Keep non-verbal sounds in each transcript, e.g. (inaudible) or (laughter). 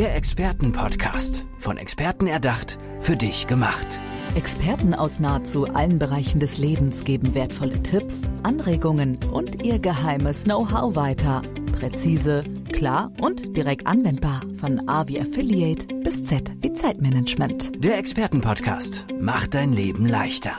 Der Expertenpodcast. Von Experten erdacht, für dich gemacht. Experten aus nahezu allen Bereichen des Lebens geben wertvolle Tipps, Anregungen und ihr geheimes Know-how weiter. Präzise, klar und direkt anwendbar. Von A wie Affiliate bis Z wie Zeitmanagement. Der Expertenpodcast macht dein Leben leichter.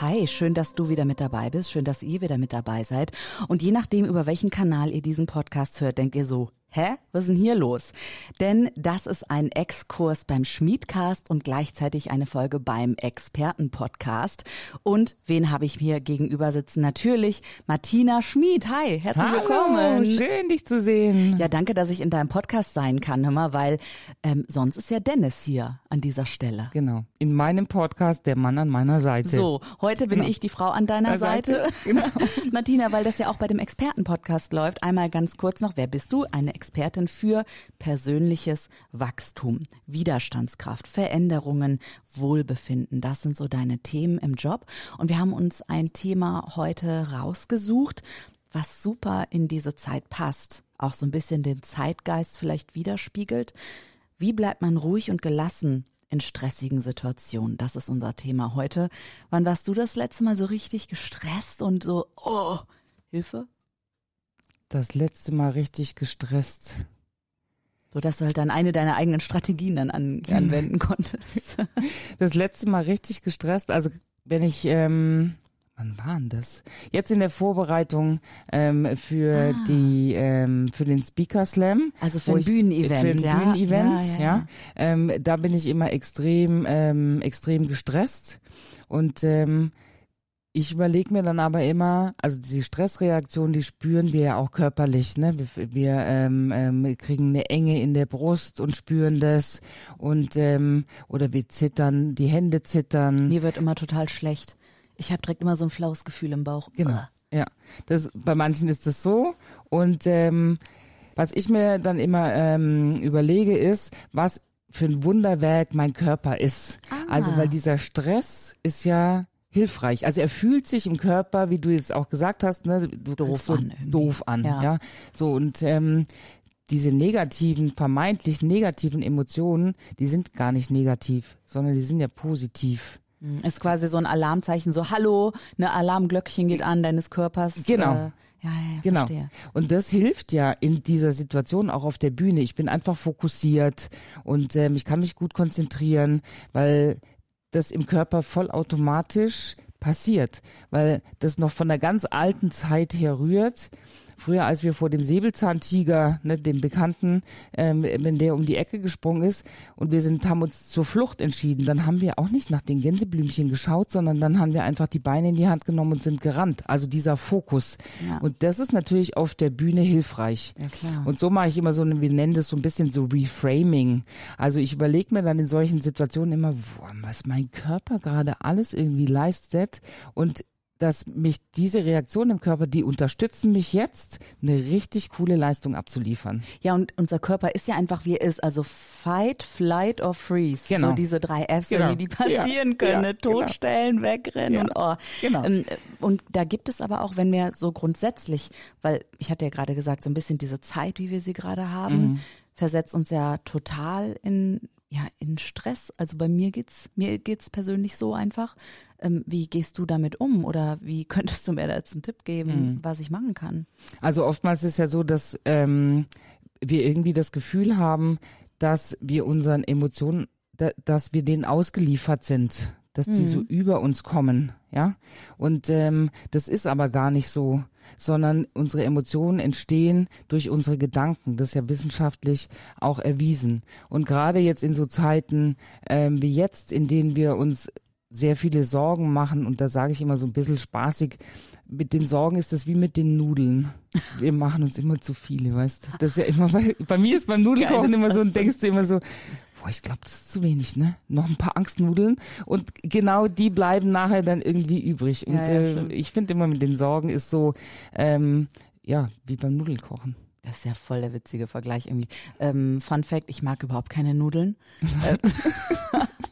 Hi, schön, dass du wieder mit dabei bist, schön, dass ihr wieder mit dabei seid. Und je nachdem, über welchen Kanal ihr diesen Podcast hört, denkt ihr so, Hä? Was ist denn hier los? Denn das ist ein Exkurs beim Schmiedcast und gleichzeitig eine Folge beim Expertenpodcast. Und wen habe ich mir gegenüber sitzen? Natürlich Martina Schmied. Hi, herzlich Hallo, willkommen. Schön, dich zu sehen. Ja, danke, dass ich in deinem Podcast sein kann, hör mal, weil ähm, sonst ist ja Dennis hier an dieser Stelle. Genau. In meinem Podcast Der Mann an meiner Seite. So, heute bin Genau. ich die Frau an deiner Der Seite. Seite, genau. (laughs) Martina, weil das ja auch bei dem Expertenpodcast läuft, einmal ganz kurz noch, wer bist du? Eine Expertin für persönliches Wachstum, Widerstandskraft, Veränderungen, Wohlbefinden. Das sind so deine Themen im Job. Und wir haben uns ein Thema heute rausgesucht, was super in diese Zeit passt, auch so ein bisschen den Zeitgeist vielleicht widerspiegelt. Wie bleibt man ruhig und gelassen in stressigen Situationen? Das ist unser Thema heute. Wann warst du das letzte Mal so richtig gestresst und so, oh, Hilfe? Das letzte Mal richtig gestresst. So dass du halt dann eine deiner eigenen Strategien dann an, (laughs) anwenden konntest. Das letzte Mal richtig gestresst. Also wenn ich, ähm, wann war denn das? Jetzt in der Vorbereitung ähm, für Ah. die, ähm, für den Speaker Slam. Also für ein Bühnenevent, Für ein ja? Bühnenevent, Ja, ja. ja, ja. Ähm, da bin ich immer extrem, ähm, extrem gestresst. Und ähm, ich überlege mir dann aber immer, also die Stressreaktion, die spüren wir ja auch körperlich. Ne? Wir, wir ähm, ähm, kriegen eine Enge in der Brust und spüren das. Und ähm, oder wir zittern, die Hände zittern. Mir wird immer total schlecht. Ich habe direkt immer so ein flaues Gefühl im Bauch. Genau. Ja, das, bei manchen ist das so. Und ähm, was ich mir dann immer ähm, überlege, ist, was für ein Wunderwerk mein Körper ist. Ah. Also, weil dieser Stress ist ja hilfreich. Also er fühlt sich im Körper, wie du jetzt auch gesagt hast, ne, du Doof so an irgendwie. doof an, Ja. ja. So und ähm, diese negativen, vermeintlich negativen Emotionen, die sind gar nicht negativ, sondern die sind ja positiv. Ist quasi so ein Alarmzeichen, so Hallo, eine Alarmglöckchen geht an deines Körpers. Genau. Äh, ja, ja, ja, Genau. verstehe. Und das hilft ja in dieser Situation auch auf der Bühne. Ich bin einfach fokussiert und ähm, ich kann mich gut konzentrieren, weil das im Körper vollautomatisch passiert, weil das noch von der ganz alten Zeit her rührt. Früher, als wir vor dem Säbelzahntiger, ne, dem Bekannten, ähm, wenn der um die Ecke gesprungen ist und wir sind, haben uns zur Flucht entschieden, dann haben wir auch nicht nach den Gänseblümchen geschaut, sondern dann haben wir einfach die Beine in die Hand genommen und sind gerannt. Also dieser Fokus. Ja. Und das ist natürlich auf der Bühne hilfreich. Ja. Und so mache ich immer so, eine, wir nennen das so ein bisschen so Reframing. Also ich überlege mir dann in solchen Situationen immer, boah, was mein Körper gerade alles irgendwie leistet und dass mich diese Reaktionen im Körper, die unterstützen mich jetzt, eine richtig coole Leistung abzuliefern. Ja, und unser Körper ist ja einfach, wie er ist. Also Fight, Flight or Freeze. Genau. So diese drei Fs, Genau. die, (laughs) passieren Ja, können. ja, genau. Totstellen, wegrennen Ja, und oh. genau. Ähm, Und da gibt es aber auch, wenn wir so grundsätzlich, weil ich hatte ja gerade gesagt, so ein bisschen diese Zeit, wie wir sie gerade haben, Mhm. versetzt uns ja total in ja in Stress. Also bei mir geht's mir geht's persönlich so einfach. Ähm, wie gehst du damit um oder wie (laughs) könntest du mir da jetzt einen Tipp geben, Mhm. was ich machen kann? Also oftmals ist ja so, dass ähm, wir irgendwie das Gefühl haben, dass wir unseren Emotionen, da, dass wir denen ausgeliefert sind, dass die so über uns kommen, ja. Und ähm, das ist aber gar nicht so, sondern unsere Emotionen entstehen durch unsere Gedanken. Das ist ja wissenschaftlich auch erwiesen. Und gerade jetzt in so Zeiten ähm, wie jetzt, in denen wir uns sehr viele Sorgen machen und da sage ich immer so ein bisschen spaßig, mit den Sorgen ist das wie mit den Nudeln. Wir machen uns immer zu viele, weißt du? Das ist ja immer bei, bei mir ist beim Nudelkochen Geil, immer so und denkst du immer so, boah, ich glaube, das ist zu wenig, ne? Noch ein paar Angstnudeln und genau die bleiben nachher dann irgendwie übrig. Und Ja, ja, äh, ich finde immer mit den Sorgen ist so, ähm, ja, wie beim Nudelkochen. Das ist ja voll der witzige Vergleich irgendwie. Ähm, Fun Fact, ich mag überhaupt keine Nudeln. (laughs) Äh, (laughs)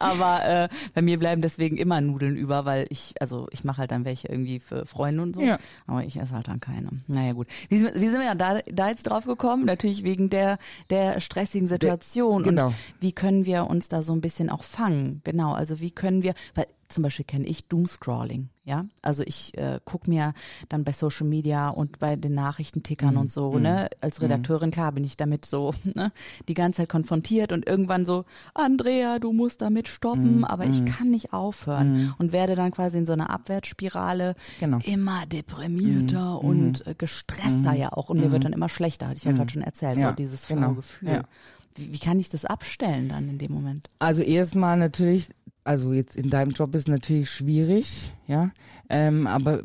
Aber äh, bei mir bleiben deswegen immer Nudeln über, weil ich, also ich mache halt dann welche irgendwie für Freunde und so. Ja. Aber ich esse halt dann keine. Naja gut. Wie, sind- wie sind wir da, da jetzt drauf gekommen? Natürlich wegen der, der stressigen Situation. genau. Und wie können wir uns da so ein bisschen auch fangen? Genau, also wie können wir, weil zum Beispiel kenne ich Doomscrolling, ja. Also ich äh, guck mir dann bei Social Media und bei den Nachrichtentickern Mhm. und so, ne, als Redakteurin, klar bin ich damit so, (laughs) ne, die ganze Zeit konfrontiert und irgendwann so, Andrea, du musst damit Mhm. stoppen, aber ich kann nicht aufhören und werde dann quasi in so einer Abwärtsspirale Genau. immer deprimierter und äh, gestresster ja auch und mir wird dann immer schlechter, hatte ich ja gerade schon erzählt, Ja, so dieses genau. Gefühl. Ja. Wie kann ich das abstellen dann in dem Moment? Also erstmal natürlich, also jetzt in deinem Job ist natürlich schwierig, ja, ähm, aber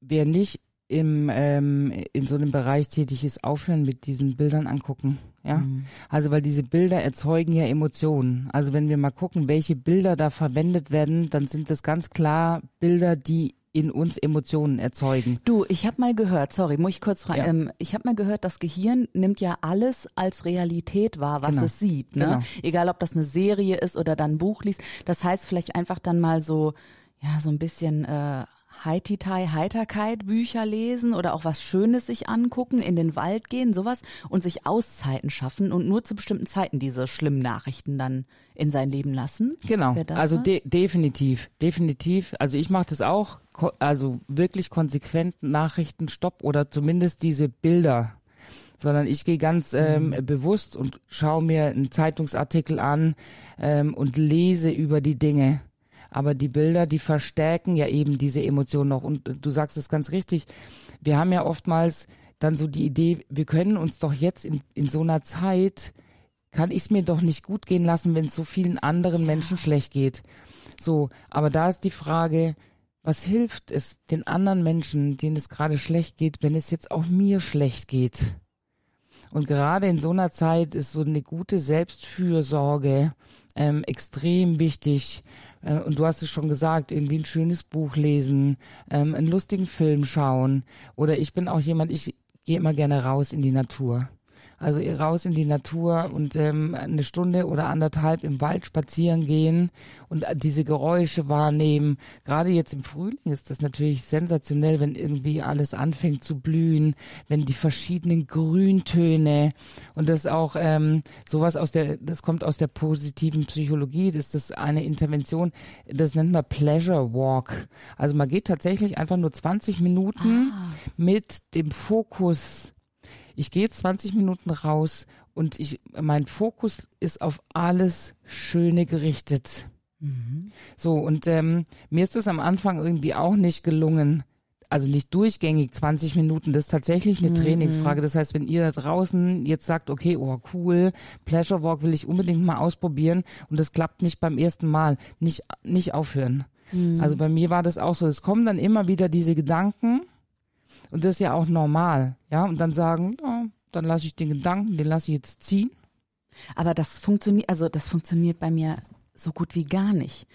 wer nicht im, ähm, in so einem Bereich tätig ist, aufhören mit diesen Bildern angucken, ja. Also weil diese Bilder erzeugen ja Emotionen. Also wenn wir mal gucken, welche Bilder da verwendet werden, dann sind das ganz klar Bilder, die in uns Emotionen erzeugen. Du, ich habe mal gehört, sorry, muss ich kurz fragen, Ja. ähm, ich habe mal gehört, das Gehirn nimmt ja alles als Realität wahr, was Genau. es sieht, ne? Genau. Egal, ob das eine Serie ist oder dann ein Buch liest. Das heißt vielleicht einfach dann mal so, ja, so ein bisschen äh, Haititai, Heiterkeit, Bücher lesen oder auch was Schönes sich angucken, in den Wald gehen, sowas und sich Auszeiten schaffen und nur zu bestimmten Zeiten diese schlimmen Nachrichten dann in sein Leben lassen. Genau, also de definitiv, definitiv. Also ich mache das auch, also wirklich konsequent Nachrichtenstopp oder zumindest diese Bilder. Sondern ich gehe ganz ähm, Mhm. bewusst und schaue mir einen Zeitungsartikel an ähm, und lese über die Dinge. Aber die Bilder, die verstärken ja eben diese Emotionen noch. Und du sagst es ganz richtig. Wir haben ja oftmals dann so die Idee, wir können uns doch jetzt in, in so einer Zeit kann ich es mir doch nicht gut gehen lassen, wenn es so vielen anderen Menschen schlecht geht. So, aber da ist die Frage, was hilft es den anderen Menschen, denen es gerade schlecht geht, wenn es jetzt auch mir schlecht geht? Und gerade in so einer Zeit ist so eine gute Selbstfürsorge ähm, extrem wichtig. Äh, und du hast es schon gesagt, irgendwie ein schönes Buch lesen, ähm, einen lustigen Film schauen. Oder ich bin auch jemand, ich gehe immer gerne raus in die Natur. Also raus in die Natur und ähm, eine Stunde oder anderthalb im Wald spazieren gehen und diese Geräusche wahrnehmen. Gerade jetzt im Frühling ist das natürlich sensationell, wenn irgendwie alles anfängt zu blühen, wenn die verschiedenen Grüntöne und das auch ähm, sowas aus der, das kommt aus der positiven Psychologie, das ist eine Intervention, das nennt man Pleasure Walk. Also man geht tatsächlich einfach nur 20 Minuten mit dem Fokus ich gehe 20 Minuten raus und ich, mein Fokus ist auf alles Schöne gerichtet. So, und ähm, mir ist es am Anfang irgendwie auch nicht gelungen, also nicht durchgängig 20 Minuten, das ist tatsächlich eine Trainingsfrage. Das heißt, wenn ihr da draußen jetzt sagt, okay, oh cool, Pleasure Walk will ich unbedingt mal ausprobieren und das klappt nicht beim ersten Mal, nicht, nicht aufhören. Also bei mir war das auch so. Es kommen dann immer wieder diese Gedanken, und das ist ja auch normal, ja. Und dann sagen, ja, dann lasse ich den Gedanken, den lasse ich jetzt ziehen. Aber das funktioniert, also das funktioniert bei mir so gut wie gar nicht.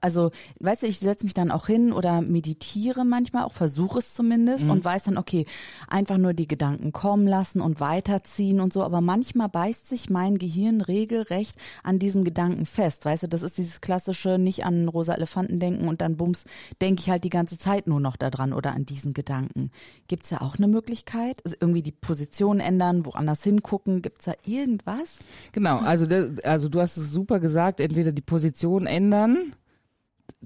Also, weißt du, ich setze mich dann auch hin oder meditiere manchmal, auch versuche es zumindest und weiß dann, okay, einfach nur die Gedanken kommen lassen und weiterziehen und so. Aber manchmal beißt sich mein Gehirn regelrecht an diesem Gedanken fest. Weißt du, das ist dieses klassische, nicht an rosa Elefanten denken und dann bums, denke ich halt die ganze Zeit nur noch daran oder an diesen Gedanken. Gibt's da auch eine Möglichkeit? Also irgendwie die Position ändern, woanders hingucken? Gibt's da irgendwas? Genau, also, also du hast es super gesagt, entweder die Position ändern,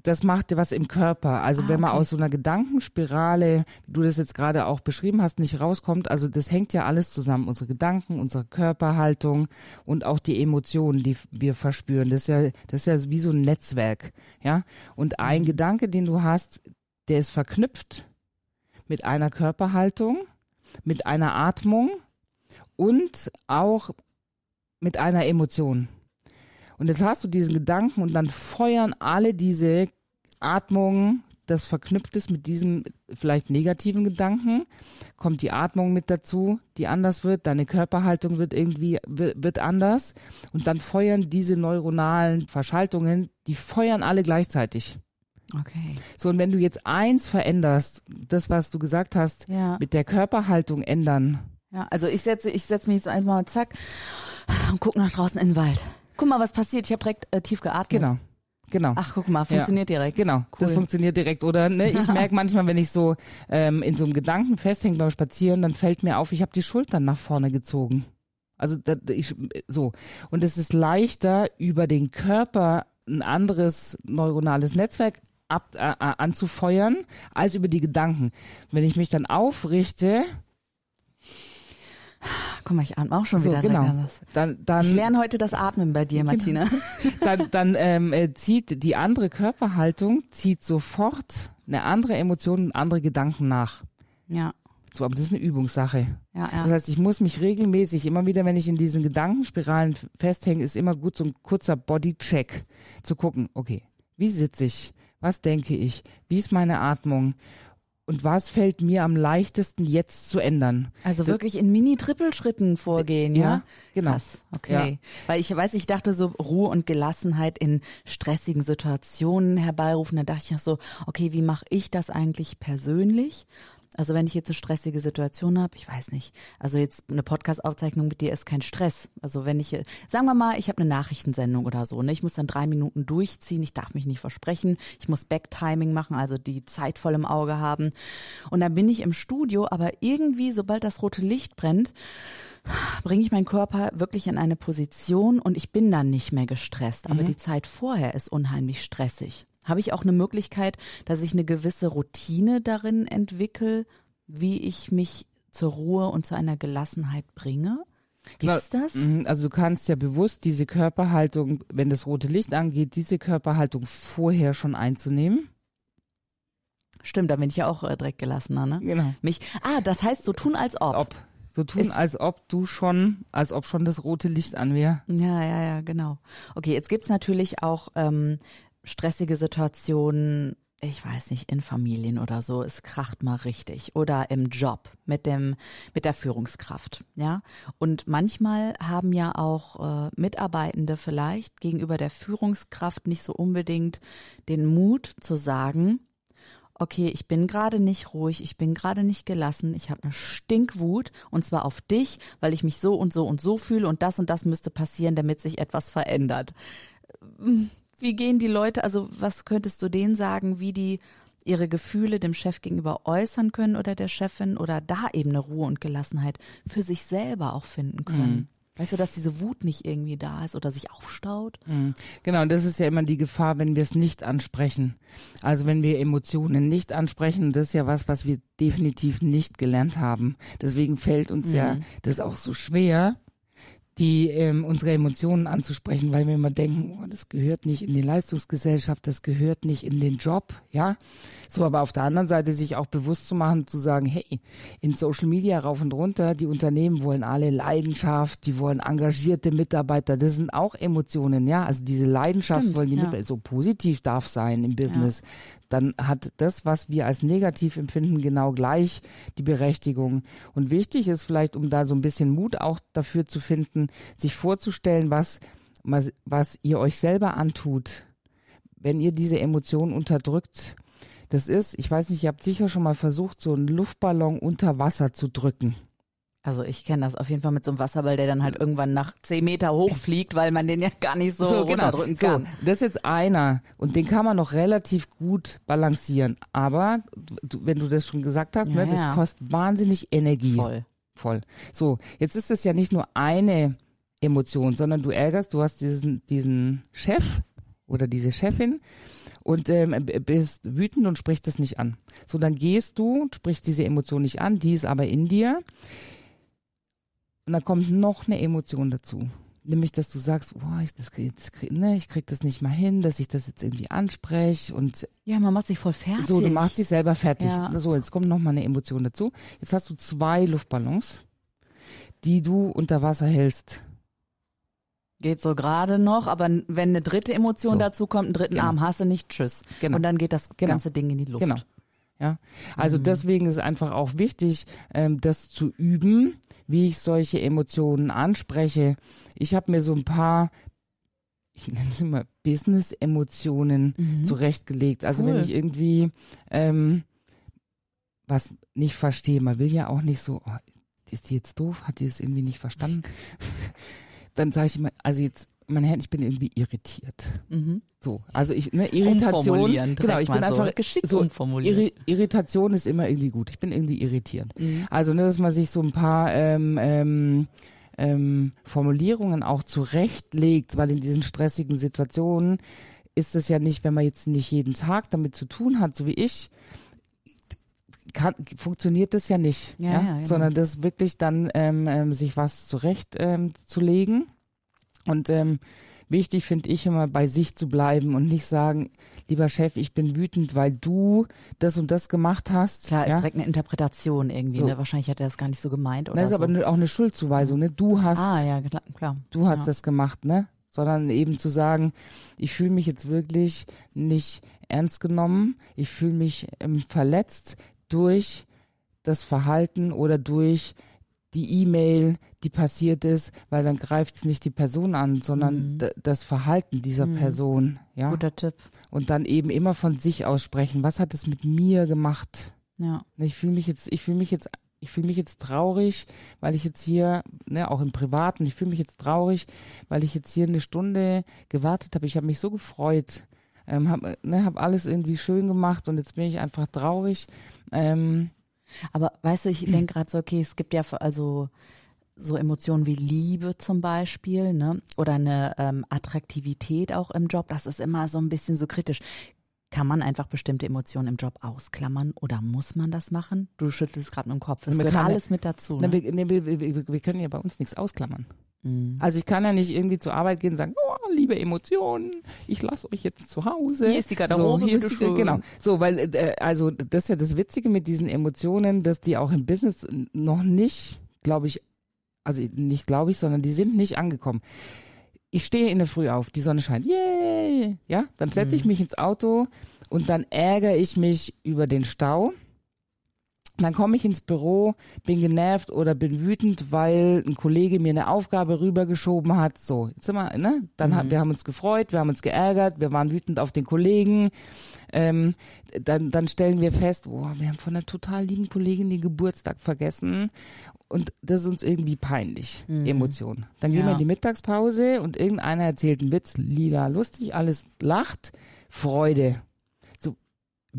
das macht was im Körper. Also Ah, wenn man okay. aus so einer Gedankenspirale, wie du das jetzt gerade auch beschrieben hast, nicht rauskommt, also das hängt ja alles zusammen. Unsere Gedanken, unsere Körperhaltung und auch die Emotionen, die wir verspüren. Das ist ja, das ist ja wie so ein Netzwerk, ja. Und Mhm. ein Gedanke, den du hast, der ist verknüpft mit einer Körperhaltung, mit einer Atmung und auch mit einer Emotion. Und jetzt hast du diesen Gedanken und dann feuern alle diese Atmungen, das verknüpft ist mit diesem vielleicht negativen Gedanken, kommt die Atmung mit dazu, die anders wird, deine Körperhaltung wird irgendwie, wird, anders und dann feuern diese neuronalen Verschaltungen, die feuern alle gleichzeitig. Okay. So, und wenn du jetzt eins veränderst, das, was du gesagt hast, Ja. mit der Körperhaltung ändern, Ja, also ich setze, ich setze mich jetzt einfach mal zack und gucke nach draußen in den Wald. Guck mal, was passiert. Ich habe direkt äh, tief geatmet. Genau. Genau. Ach, guck mal, funktioniert ja, direkt. Genau, cool. das funktioniert direkt. Oder ne, ich (laughs) merke manchmal, wenn ich so ähm, in so einem Gedanken festhänge beim Spazieren, dann fällt mir auf, ich habe die Schultern nach vorne gezogen. Also da, ich, so. Und es ist leichter, über den Körper ein anderes neuronales Netzwerk ab, äh, äh anzufeuern, als über die Gedanken. Wenn ich mich dann aufrichte, Guck mal, ich atme auch schon so, wieder. Genau. Dann, dann, ich lerne heute das Atmen bei dir, genau. Martina. Genau. (laughs) dann dann ähm, äh, zieht die andere Körperhaltung, zieht sofort eine andere Emotion und andere Gedanken nach. Ja. So, aber das ist eine Übungssache. Ja, ja. Das heißt, ich muss mich regelmäßig, immer wieder, wenn ich in diesen Gedankenspiralen festhänge, ist immer gut so ein kurzer Bodycheck zu gucken, okay, wie sitze ich? Was denke ich? Wie ist meine Atmung? Und was fällt mir am leichtesten jetzt zu ändern? Also wirklich in Mini-Trippelschritten vorgehen, ja? ja? Genau. Krass, okay. Ja. Weil ich weiß, ich dachte so Ruhe und Gelassenheit in stressigen Situationen herbeirufen. Da dachte ich so, okay, wie mache ich das eigentlich persönlich? Also wenn ich jetzt eine stressige Situation habe, ich weiß nicht, also jetzt eine Podcast-Aufzeichnung mit dir ist kein Stress. Also wenn ich, sagen wir mal, ich habe eine Nachrichtensendung oder so, ne? ich muss dann drei Minuten durchziehen, ich darf mich nicht versprechen, ich muss Backtiming machen, also die Zeit voll im Auge haben. Und dann bin ich im Studio, aber irgendwie, sobald das rote Licht brennt, bringe ich meinen Körper wirklich in eine Position und ich bin dann nicht mehr gestresst. Aber mhm. die Zeit vorher ist unheimlich stressig. Habe ich auch eine Möglichkeit, dass ich eine gewisse Routine darin entwickle, wie ich mich zur Ruhe und zu einer Gelassenheit bringe? Gibt's das? Mhm, also du kannst ja bewusst diese Körperhaltung, wenn das rote Licht angeht, diese Körperhaltung vorher schon einzunehmen. Stimmt, da bin ich ja auch äh, direkt gelassener, ne? Genau. Mich, ah, das heißt so tun als ob. ob. So tun, Ist, als ob du schon, als ob schon das rote Licht an wäre. Ja, ja, ja, genau. Okay, jetzt gibt's natürlich auch ähm, stressige Situationen, ich weiß nicht, in Familien oder so, es kracht mal richtig oder im Job mit dem mit der Führungskraft, ja? Und manchmal haben ja auch äh, Mitarbeitende vielleicht gegenüber der Führungskraft nicht so unbedingt den Mut zu sagen, okay, ich bin gerade nicht ruhig, ich bin gerade nicht gelassen, ich habe eine Stinkwut und zwar auf dich, weil ich mich so und so und so fühle und das und das müsste passieren, damit sich etwas verändert wie gehen die Leute, also was könntest du denen sagen, wie die ihre Gefühle dem Chef gegenüber äußern können oder der Chefin oder da eben eine Ruhe und Gelassenheit für sich selber auch finden können? Mhm. Weißt du, dass diese Wut nicht irgendwie da ist oder sich aufstaut? Mhm. Genau, und das ist ja immer die Gefahr, wenn wir es nicht ansprechen. Also wenn wir Emotionen nicht ansprechen, das ist ja was, was wir definitiv nicht gelernt haben. Deswegen fällt uns mhm. ja das auch so schwer, die ähm, unsere Emotionen anzusprechen, weil wir immer denken, oh, das gehört nicht in die Leistungsgesellschaft, das gehört nicht in den Job, ja. So, aber auf der anderen Seite sich auch bewusst zu machen, zu sagen, hey, in Social Media rauf und runter, die Unternehmen wollen alle Leidenschaft, die wollen engagierte Mitarbeiter, das sind auch Emotionen, ja. Also diese Leidenschaft Stimmt, wollen die ja. Mitarbeiter, so positiv darf sein im Business. Ja dann hat das, was wir als negativ empfinden, genau gleich die Berechtigung. Und wichtig ist vielleicht, um da so ein bisschen Mut auch dafür zu finden, sich vorzustellen, was, was, was ihr euch selber antut, wenn ihr diese Emotionen unterdrückt. Das ist, ich weiß nicht, ihr habt sicher schon mal versucht, so einen Luftballon unter Wasser zu drücken. Also ich kenne das auf jeden Fall mit so einem Wasserball, der dann halt irgendwann nach zehn Meter hochfliegt, weil man den ja gar nicht so, so genau. runterdrücken kann. So, das ist jetzt einer und den kann man noch relativ gut balancieren. Aber du, wenn du das schon gesagt hast, ja, ne, das ja. kostet wahnsinnig Energie. Voll. Voll. So, jetzt ist es ja nicht nur eine Emotion, sondern du ärgerst, du hast diesen, diesen Chef oder diese Chefin und ähm, bist wütend und sprichst das nicht an. So, dann gehst du, sprichst diese Emotion nicht an, die ist aber in dir. Und dann kommt noch eine Emotion dazu. Nämlich, dass du sagst, boah, ich, das, jetzt, ne, ich krieg das nicht mal hin, dass ich das jetzt irgendwie anspreche und. Ja, man macht sich voll fertig. So, du machst dich selber fertig. Ja. So, jetzt kommt noch mal eine Emotion dazu. Jetzt hast du zwei Luftballons, die du unter Wasser hältst. Geht so gerade noch, aber wenn eine dritte Emotion so. dazu kommt, einen dritten genau. Arm hast du nicht, tschüss. Genau. Und dann geht das genau. ganze Ding in die Luft. Genau. Ja, also mhm. deswegen ist einfach auch wichtig, ähm, das zu üben, wie ich solche Emotionen anspreche. Ich habe mir so ein paar, ich nenne es immer Business-Emotionen mhm. zurechtgelegt. Also cool. wenn ich irgendwie ähm, was nicht verstehe, man will ja auch nicht so, oh, ist die jetzt doof? Hat die es irgendwie nicht verstanden? (laughs) dann sage ich immer, also jetzt, mein Herr, ich bin irgendwie irritiert. Mhm. So, also ich, ne, Irritation, genau, ich bin so. einfach Geschickt so. Irri Irritation ist immer irgendwie gut. Ich bin irgendwie irritierend. Mhm. Also, ne, dass man sich so ein paar ähm, ähm, ähm, Formulierungen auch zurechtlegt, weil in diesen stressigen Situationen ist es ja nicht, wenn man jetzt nicht jeden Tag damit zu tun hat, so wie ich, kann, funktioniert das ja nicht, Ja, ja, ja, genau. sondern das wirklich dann ähm, ähm, sich was zurecht ähm, zu legen und ähm, wichtig finde ich immer bei sich zu bleiben und nicht sagen, lieber Chef, ich bin wütend, weil du das und das gemacht hast. Klar, ist ja? direkt eine Interpretation irgendwie, So. ne? Wahrscheinlich hat er das gar nicht so gemeint oder Das ist so. aber auch eine Schuldzuweisung, ne? Du hast, ah, ja, klar. klar. du hast ja. das gemacht, ne? Sondern eben zu sagen, ich fühle mich jetzt wirklich nicht ernst genommen, ich fühle mich ähm, verletzt durch das Verhalten oder durch die E-Mail, die passiert ist, weil dann greift es nicht die Person an, sondern Mhm. das Verhalten dieser Mhm. Person, ja. Guter Tipp. Und dann eben immer von sich aussprechen, was hat es mit mir gemacht? Ja. Ich fühle mich jetzt, ich fühle mich jetzt, ich fühle mich jetzt traurig, weil ich jetzt hier, ne, auch im Privaten, ich fühle mich jetzt traurig, weil ich jetzt hier eine Stunde gewartet habe. Ich habe mich so gefreut, ähm, habe ne, hab alles irgendwie schön gemacht und jetzt bin ich einfach traurig. Ähm, Aber weißt du, ich denke gerade so, okay, es gibt ja also so Emotionen wie Liebe zum Beispiel, ne? Oder eine ähm, Attraktivität auch im Job. Das ist immer so ein bisschen so kritisch. Kann man einfach bestimmte Emotionen im Job ausklammern oder muss man das machen? Du schüttelst gerade mit dem Kopf. Man gehört alles mit dazu. ne, Ne? wir, ne, wir, wir, wir wir können ja bei uns nichts ausklammern. Mhm. Also ich kann ja nicht irgendwie zur Arbeit gehen und sagen, oh, liebe Emotionen, ich lasse euch jetzt zu Hause. Hier ist die Garderobe, so, hier ist die, schön. Genau. So, weil äh, also das ist ja das Witzige mit diesen Emotionen, dass die auch im Business noch nicht, glaube ich, also nicht glaube ich, sondern die sind nicht angekommen. Ich stehe in der Früh auf, die Sonne scheint, yay, ja, dann setze ich mich ins Auto und dann ärgere ich mich über den Stau. Dann komme ich ins Büro, bin genervt oder bin wütend, weil ein Kollege mir eine Aufgabe rübergeschoben hat. So, jetzt sind wir, ne? Dann hat, wir haben uns gefreut, wir haben uns geärgert, wir waren wütend auf den Kollegen. Ähm, dann, dann stellen wir fest, oh, wir haben von einer total lieben Kollegin den Geburtstag vergessen. Und das ist uns irgendwie peinlich, Emotionen. Dann gehen wir Ja. in die Mittagspause und irgendeiner erzählt einen Witz, lila, lustig, alles lacht, Freude.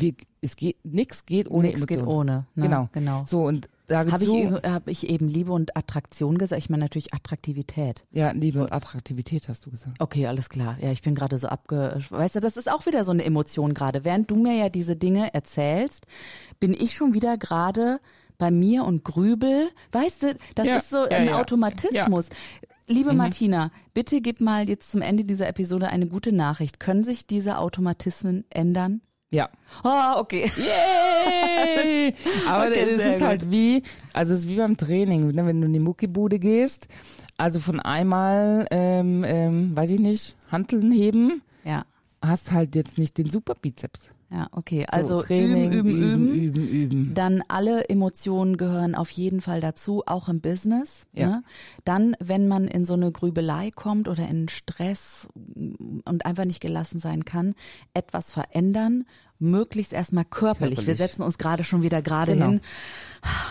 Wir, es geht, nix geht ohne Nichts geht Emotionen. ohne. Ne? Genau. genau. So, und da Habe ich, hab ich eben Liebe und Attraktion gesagt? Ich meine natürlich Attraktivität. ja, Liebe und Attraktivität hast du gesagt. Okay, alles klar. Ja, ich bin gerade so abge... Weißt du, das ist auch wieder so eine Emotion gerade. Während du mir ja diese Dinge erzählst, bin ich schon wieder gerade bei mir und grübel. Weißt du, das Ja, ist so ja, ein ja. Automatismus. Liebe Martina, bitte gib mal jetzt zum Ende dieser Episode eine gute Nachricht. Können sich diese Automatismen ändern? Ja. Ah, okay. Yay! (laughs) Aber Okay, es ist halt wie, also es ist wie beim Training, ne, wenn du in die Muckibude gehst, also von einmal, ähm, ähm, weiß ich nicht, Hanteln heben, Ja, hast halt jetzt nicht den Superbizeps. Ja, okay. So, Also Training, üben, üben, üben. üben, üben. Dann alle Emotionen gehören auf jeden Fall dazu, auch im Business. Ja. Ne? Dann, wenn man in so eine Grübelei kommt oder in Stress und einfach nicht gelassen sein kann, etwas verändern, möglichst erstmal körperlich. Wir Körperlich. setzen uns gerade schon wieder gerade Genau. hin.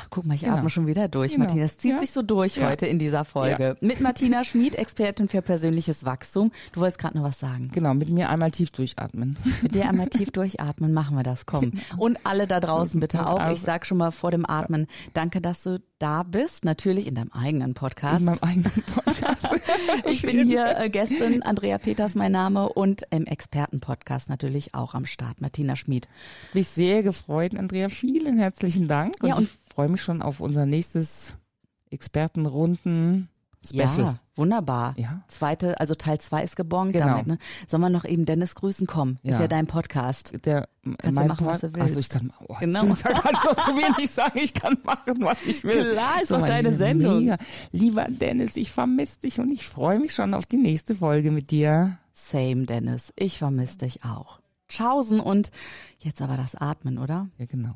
Guck mal, ich Genau. atme schon wieder durch, Genau. Martina. Das zieht Ja. sich so durch Ja. heute in dieser Folge. Mit Martina Schmid, Expertin für persönliches Wachstum. Du wolltest gerade noch was sagen. Genau, mit mir einmal tief durchatmen. Mit dir einmal tief durchatmen, machen wir das, komm. (laughs) Und alle da draußen bitte auch. Ich sag schon mal vor dem Atmen, danke, dass du da bist. Natürlich in deinem eigenen Podcast. In meinem eigenen Podcast. (laughs) Ich bin hier äh, Gästin, Andrea Peters mein Name und im Expertenpodcast natürlich auch am Start, Martina Schmid. Mich sehr gefreut, Andrea. Vielen herzlichen Dank. Und, Ja, und- ich freue mich schon auf unser nächstes Expertenrunden Special. Ja, wunderbar. Ja. Zweite, also Teil zwei ist gebongt Genau. damit. Ne? Sollen wir noch eben Dennis grüßen? Komm, ist Ja. ja dein Podcast. Der, du mein machen, was du willst. Achso, ich kann, oh, Genau. du kannst doch zu mir nicht sagen, ich kann machen, was ich will. Klar, ist So, doch deine Sendung. Mega. Lieber Dennis, ich vermisse dich und ich freue mich schon auf die nächste Folge mit dir. Same, Dennis. Ich vermisse dich auch. Tschaußen und jetzt aber das Atmen, oder? Ja, genau.